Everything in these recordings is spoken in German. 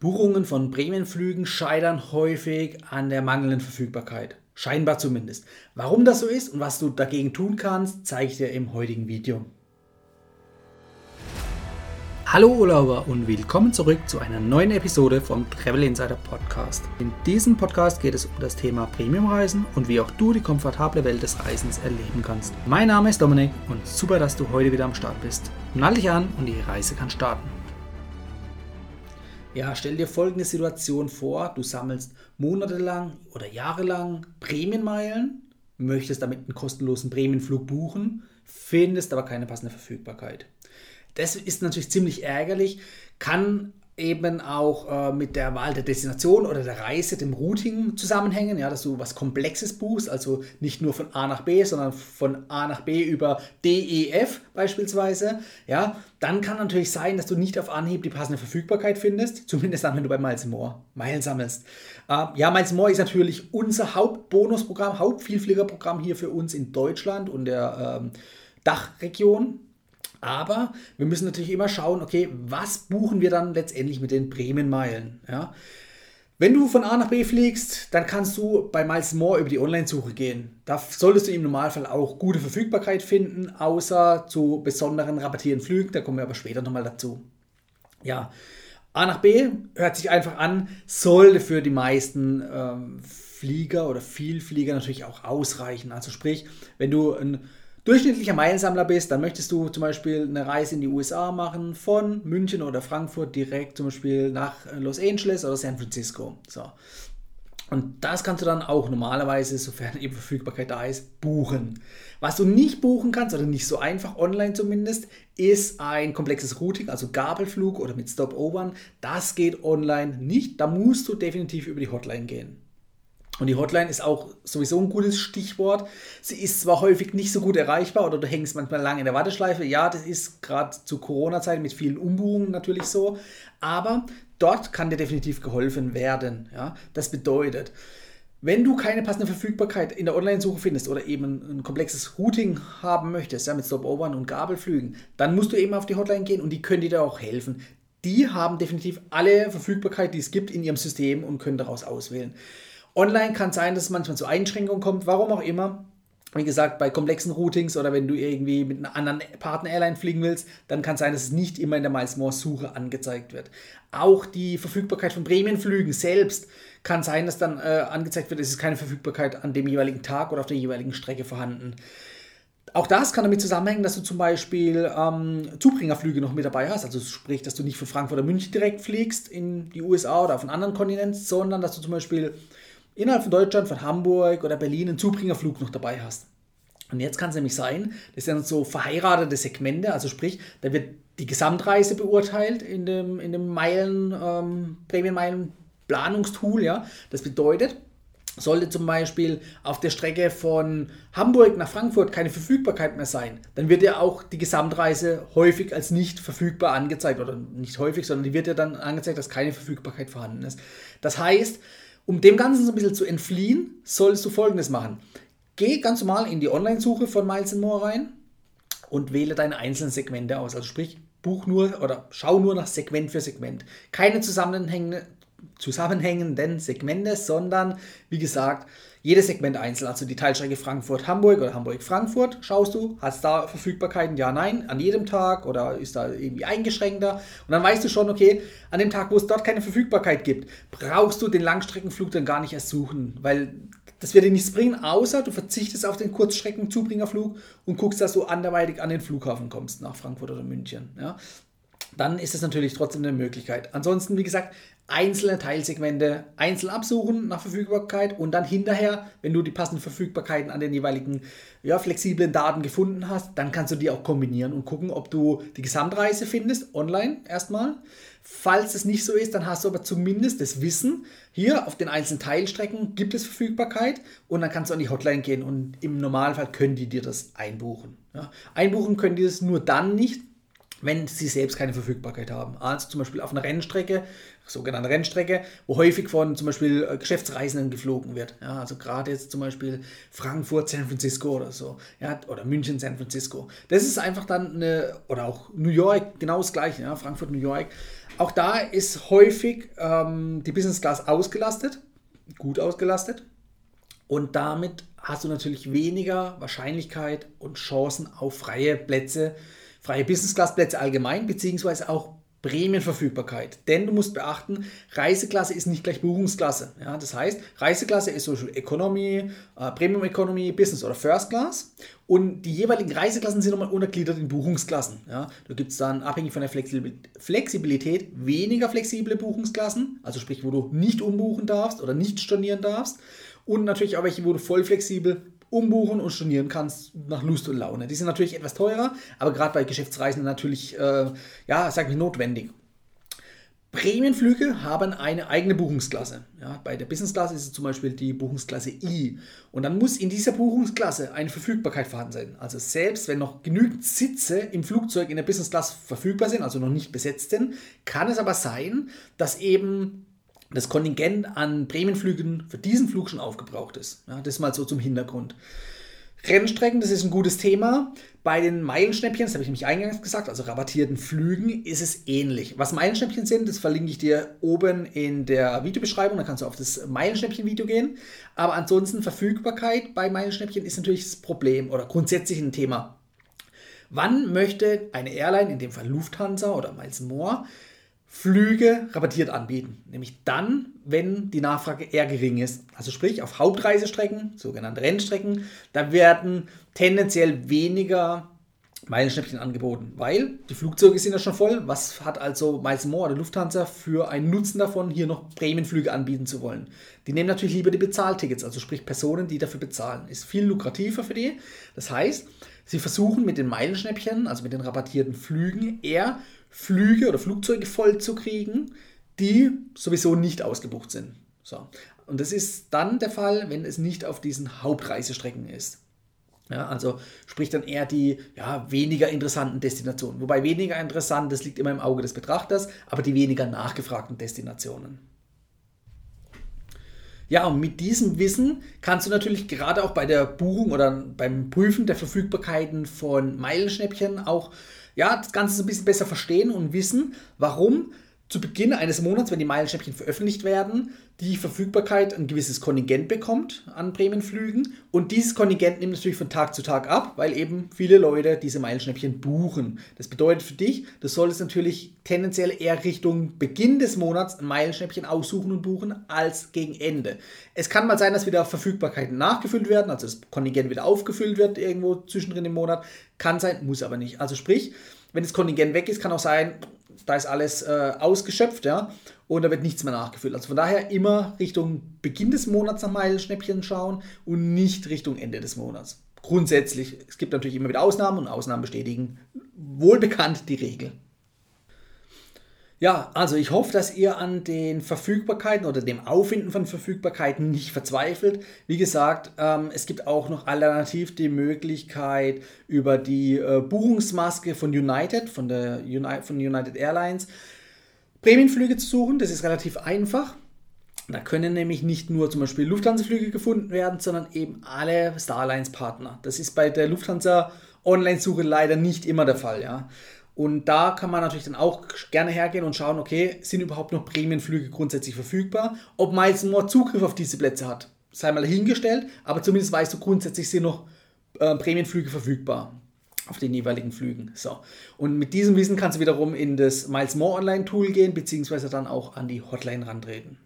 Buchungen von Prämienflügen scheitern häufig an der mangelnden Verfügbarkeit. Scheinbar zumindest. Warum das so ist und was du dagegen tun kannst, zeige ich dir im heutigen Video. Hallo Urlauber und willkommen zurück zu einer neuen Episode vom Travel Insider Podcast. In diesem Podcast geht es um das Thema Premiumreisen und wie auch du die komfortable Welt des Reisens erleben kannst. Mein Name ist Dominik und super, dass du heute wieder am Start bist. Nall dich an und die Reise kann starten. Ja, stell dir folgende Situation vor: Du sammelst monatelang oder jahrelang Prämienmeilen, möchtest damit einen kostenlosen Prämienflug buchen, findest aber keine passende Verfügbarkeit. Das ist natürlich ziemlich ärgerlich, kann eben auch äh, mit der Wahl der Destination oder der Reise, dem Routing zusammenhängen, ja, dass du was Komplexes buchst, also nicht nur von A nach B, sondern von A nach B über D, E, F beispielsweise, ja, dann kann natürlich sein, dass du nicht auf Anhieb die passende Verfügbarkeit findest, zumindest dann, wenn du bei Miles More Meilen sammelst. Äh, ja, Miles More ist natürlich unser Hauptbonusprogramm, Hauptvielfliegerprogramm hier für uns in Deutschland und der ähm, Dachregion, aber wir müssen natürlich immer schauen, okay, was buchen wir dann letztendlich mit den Bremen-Meilen? Ja? Wenn du von A nach B fliegst, dann kannst du bei Miles More über die Online-Suche gehen. Da solltest du im Normalfall auch gute Verfügbarkeit finden, außer zu besonderen rabattierten Flügen. Da kommen wir aber später nochmal dazu. Ja, A nach B hört sich einfach an, sollte für die meisten ähm, Flieger oder Vielflieger natürlich auch ausreichen. Also sprich, wenn du ein durchschnittlicher Meilensammler bist, dann möchtest du zum Beispiel eine Reise in die USA machen, von München oder Frankfurt direkt zum Beispiel nach Los Angeles oder San Francisco. So. Und das kannst du dann auch normalerweise, sofern eben Verfügbarkeit da ist, buchen. Was du nicht buchen kannst, oder nicht so einfach online zumindest, ist ein komplexes Routing, also Gabelflug oder mit Stopovern. Das geht online nicht. Da musst du definitiv über die Hotline gehen. Und die Hotline ist auch sowieso ein gutes Stichwort. Sie ist zwar häufig nicht so gut erreichbar oder du hängst manchmal lange in der Warteschleife. Ja, das ist gerade zu Corona-Zeiten mit vielen Umbuchungen natürlich so. Aber dort kann dir definitiv geholfen werden. Ja? Das bedeutet, wenn du keine passende Verfügbarkeit in der Online-Suche findest oder eben ein komplexes Routing haben möchtest, ja, mit Stopovern und Gabelflügen, dann musst du eben auf die Hotline gehen und die können dir da auch helfen. Die haben definitiv alle Verfügbarkeit, die es gibt in ihrem System und können daraus auswählen. Online kann sein, dass es manchmal zu Einschränkungen kommt, warum auch immer. Wie gesagt, bei komplexen Routings oder wenn du irgendwie mit einer anderen Partner-Airline fliegen willst, dann kann es sein, dass es nicht immer in der Miles More-Suche angezeigt wird. Auch die Verfügbarkeit von Prämienflügen selbst kann sein, dass dann äh, angezeigt wird, es ist keine Verfügbarkeit an dem jeweiligen Tag oder auf der jeweiligen Strecke vorhanden. Auch das kann damit zusammenhängen, dass du zum Beispiel ähm, Zubringerflüge noch mit dabei hast. Also sprich, dass du nicht von Frankfurt oder München direkt fliegst in die USA oder auf einen anderen Kontinent, sondern dass du zum Beispiel innerhalb von Deutschland, von Hamburg oder Berlin einen Zubringerflug noch dabei hast. Und jetzt kann es nämlich sein, das sind so verheiratete Segmente, also sprich, da wird die Gesamtreise beurteilt in dem, in dem Meilen, ähm, Prämienmeilen-Planungstool, ja. Das bedeutet, sollte zum Beispiel auf der Strecke von Hamburg nach Frankfurt keine Verfügbarkeit mehr sein, dann wird ja auch die Gesamtreise häufig als nicht verfügbar angezeigt. Oder nicht häufig, sondern die wird ja dann angezeigt, dass keine Verfügbarkeit vorhanden ist. Das heißt, um dem Ganzen so ein bisschen zu entfliehen, solltest du folgendes machen. Geh ganz normal in die Online-Suche von Miles More rein und wähle deine einzelnen Segmente aus. Also sprich, buch nur oder schau nur nach Segment für Segment. Keine zusammenhängende, zusammenhängenden Segmente, sondern wie gesagt, jedes Segment einzeln, also die Teilstrecke Frankfurt-Hamburg oder Hamburg-Frankfurt, schaust du, hast da Verfügbarkeiten, ja, nein, an jedem Tag oder ist da irgendwie eingeschränkter. Und dann weißt du schon, okay, an dem Tag, wo es dort keine Verfügbarkeit gibt, brauchst du den Langstreckenflug dann gar nicht erst suchen, weil das wird dir nichts bringen, außer du verzichtest auf den Kurzstreckenzubringerflug und guckst, dass du anderweitig an den Flughafen kommst, nach Frankfurt oder München. Ja dann ist es natürlich trotzdem eine Möglichkeit. Ansonsten, wie gesagt, einzelne Teilsegmente einzeln absuchen nach Verfügbarkeit und dann hinterher, wenn du die passenden Verfügbarkeiten an den jeweiligen ja, flexiblen Daten gefunden hast, dann kannst du die auch kombinieren und gucken, ob du die Gesamtreise findest, online erstmal. Falls es nicht so ist, dann hast du aber zumindest das Wissen, hier auf den einzelnen Teilstrecken gibt es Verfügbarkeit und dann kannst du an die Hotline gehen und im Normalfall können die dir das einbuchen. Ja. Einbuchen können die das nur dann nicht, wenn sie selbst keine Verfügbarkeit haben. Also zum Beispiel auf einer Rennstrecke, sogenannte Rennstrecke, wo häufig von zum Beispiel äh, Geschäftsreisenden geflogen wird. Ja, also gerade jetzt zum Beispiel Frankfurt, San Francisco oder so. Ja, oder München, San Francisco. Das ist einfach dann eine, oder auch New York, genau das gleiche, ja, Frankfurt, New York. Auch da ist häufig ähm, die Business Class ausgelastet, gut ausgelastet. Und damit hast du natürlich weniger Wahrscheinlichkeit und Chancen auf freie Plätze freie Business-Class-Plätze allgemein, beziehungsweise auch Prämienverfügbarkeit. Denn du musst beachten, Reiseklasse ist nicht gleich Buchungsklasse. Ja, das heißt, Reiseklasse ist Social Economy, äh, Premium Economy, Business oder First Class. Und die jeweiligen Reiseklassen sind nochmal untergliedert in Buchungsklassen. Ja, da gibt es dann abhängig von der Flexibilität weniger flexible Buchungsklassen, also sprich, wo du nicht umbuchen darfst oder nicht stornieren darfst. Und natürlich auch welche, wo du voll flexibel umbuchen und stornieren kannst nach Lust und Laune. Die sind natürlich etwas teurer, aber gerade bei Geschäftsreisen natürlich, äh, ja, sag ich notwendig. Prämienflüge haben eine eigene Buchungsklasse. Ja, bei der Business Class ist es zum Beispiel die Buchungsklasse I. Und dann muss in dieser Buchungsklasse eine Verfügbarkeit vorhanden sein. Also selbst wenn noch genügend Sitze im Flugzeug in der Business Class verfügbar sind, also noch nicht besetzt sind, kann es aber sein, dass eben das Kontingent an Prämienflügen für diesen Flug schon aufgebraucht ist. Ja, das mal so zum Hintergrund. Rennstrecken, das ist ein gutes Thema. Bei den Meilenschnäppchen, das habe ich nämlich eingangs gesagt, also rabattierten Flügen, ist es ähnlich. Was Meilenschnäppchen sind, das verlinke ich dir oben in der Videobeschreibung, dann kannst du auf das Meilenschnäppchen-Video gehen. Aber ansonsten Verfügbarkeit bei Meilenschnäppchen ist natürlich das Problem oder grundsätzlich ein Thema. Wann möchte eine Airline, in dem Fall Lufthansa oder Miles More, Flüge rabattiert anbieten. Nämlich dann, wenn die Nachfrage eher gering ist. Also sprich, auf Hauptreisestrecken, sogenannte Rennstrecken, da werden tendenziell weniger Meilenschnäppchen angeboten, weil die Flugzeuge sind ja schon voll. Was hat also Miles More oder Lufthansa für einen Nutzen davon, hier noch Prämienflüge anbieten zu wollen? Die nehmen natürlich lieber die Bezahltickets, also sprich Personen, die dafür bezahlen. Ist viel lukrativer für die. Das heißt, sie versuchen mit den Meilenschnäppchen, also mit den rabattierten Flügen, eher Flüge oder Flugzeuge voll zu kriegen, die sowieso nicht ausgebucht sind. So. Und das ist dann der Fall, wenn es nicht auf diesen Hauptreisestrecken ist. Ja, also sprich dann eher die ja, weniger interessanten Destinationen. Wobei weniger interessant, das liegt immer im Auge des Betrachters, aber die weniger nachgefragten Destinationen. Ja, und mit diesem Wissen kannst du natürlich gerade auch bei der Buchung oder beim Prüfen der Verfügbarkeiten von Meilenschnäppchen auch ja, das Ganze so ein bisschen besser verstehen und wissen, warum zu Beginn eines Monats, wenn die Meilenschnäppchen veröffentlicht werden, die Verfügbarkeit ein gewisses Kontingent bekommt an Prämienflügen. Und dieses Kontingent nimmt natürlich von Tag zu Tag ab, weil eben viele Leute diese Meilenschnäppchen buchen. Das bedeutet für dich, du solltest natürlich tendenziell eher Richtung Beginn des Monats ein Meilenschnäppchen aussuchen und buchen als gegen Ende. Es kann mal sein, dass wieder Verfügbarkeiten nachgefüllt werden, also das Kontingent wieder aufgefüllt wird irgendwo zwischendrin im Monat. Kann sein, muss aber nicht. Also sprich, wenn das Kontingent weg ist, kann auch sein, da ist alles äh, ausgeschöpft, ja, und da wird nichts mehr nachgefüllt. Also von daher immer Richtung Beginn des Monats nach Meilenschnäppchen schauen und nicht Richtung Ende des Monats. Grundsätzlich, es gibt natürlich immer wieder Ausnahmen und Ausnahmen bestätigen wohlbekannt die Regel. Ja, also ich hoffe, dass ihr an den Verfügbarkeiten oder dem Auffinden von Verfügbarkeiten nicht verzweifelt. Wie gesagt, ähm, es gibt auch noch alternativ die Möglichkeit über die äh, Buchungsmaske von United, von, der Uni von United Airlines, Prämienflüge zu suchen. Das ist relativ einfach. Da können nämlich nicht nur zum Beispiel Lufthansa-Flüge gefunden werden, sondern eben alle Starlines-Partner. Das ist bei der Lufthansa Online-Suche leider nicht immer der Fall. Ja. Und da kann man natürlich dann auch gerne hergehen und schauen, okay, sind überhaupt noch Prämienflüge grundsätzlich verfügbar? Ob Miles More Zugriff auf diese Plätze hat, sei mal dahingestellt, aber zumindest weißt du, grundsätzlich sind noch äh, Prämienflüge verfügbar auf den jeweiligen Flügen. So. Und mit diesem Wissen kannst du wiederum in das Miles More Online Tool gehen, beziehungsweise dann auch an die Hotline rantreten.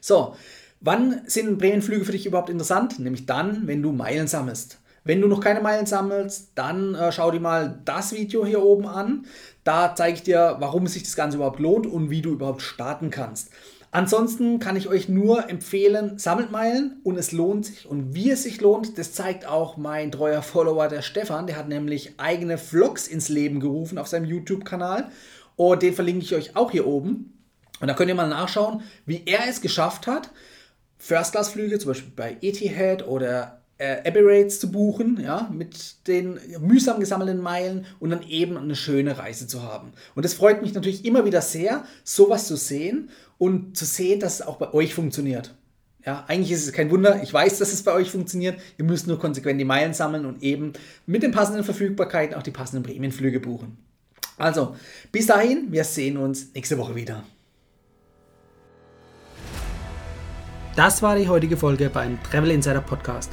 So, wann sind Prämienflüge für dich überhaupt interessant? Nämlich dann, wenn du Meilen sammelst. Wenn du noch keine Meilen sammelst, dann äh, schau dir mal das Video hier oben an. Da zeige ich dir, warum sich das Ganze überhaupt lohnt und wie du überhaupt starten kannst. Ansonsten kann ich euch nur empfehlen, sammelt Meilen und es lohnt sich. Und wie es sich lohnt, das zeigt auch mein treuer Follower, der Stefan. Der hat nämlich eigene Vlogs ins Leben gerufen auf seinem YouTube-Kanal. Und den verlinke ich euch auch hier oben. Und da könnt ihr mal nachschauen, wie er es geschafft hat, First-Class-Flüge, zum Beispiel bei Etihad oder äh, Emirates zu buchen, ja, mit den mühsam gesammelten Meilen und dann eben eine schöne Reise zu haben. Und es freut mich natürlich immer wieder sehr, sowas zu sehen und zu sehen, dass es auch bei euch funktioniert. Ja, eigentlich ist es kein Wunder. Ich weiß, dass es bei euch funktioniert. Ihr müsst nur konsequent die Meilen sammeln und eben mit den passenden Verfügbarkeiten auch die passenden Prämienflüge buchen. Also, bis dahin, wir sehen uns nächste Woche wieder. Das war die heutige Folge beim Travel Insider Podcast.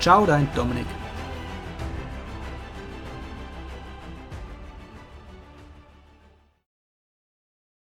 Ciao, dein Dominik.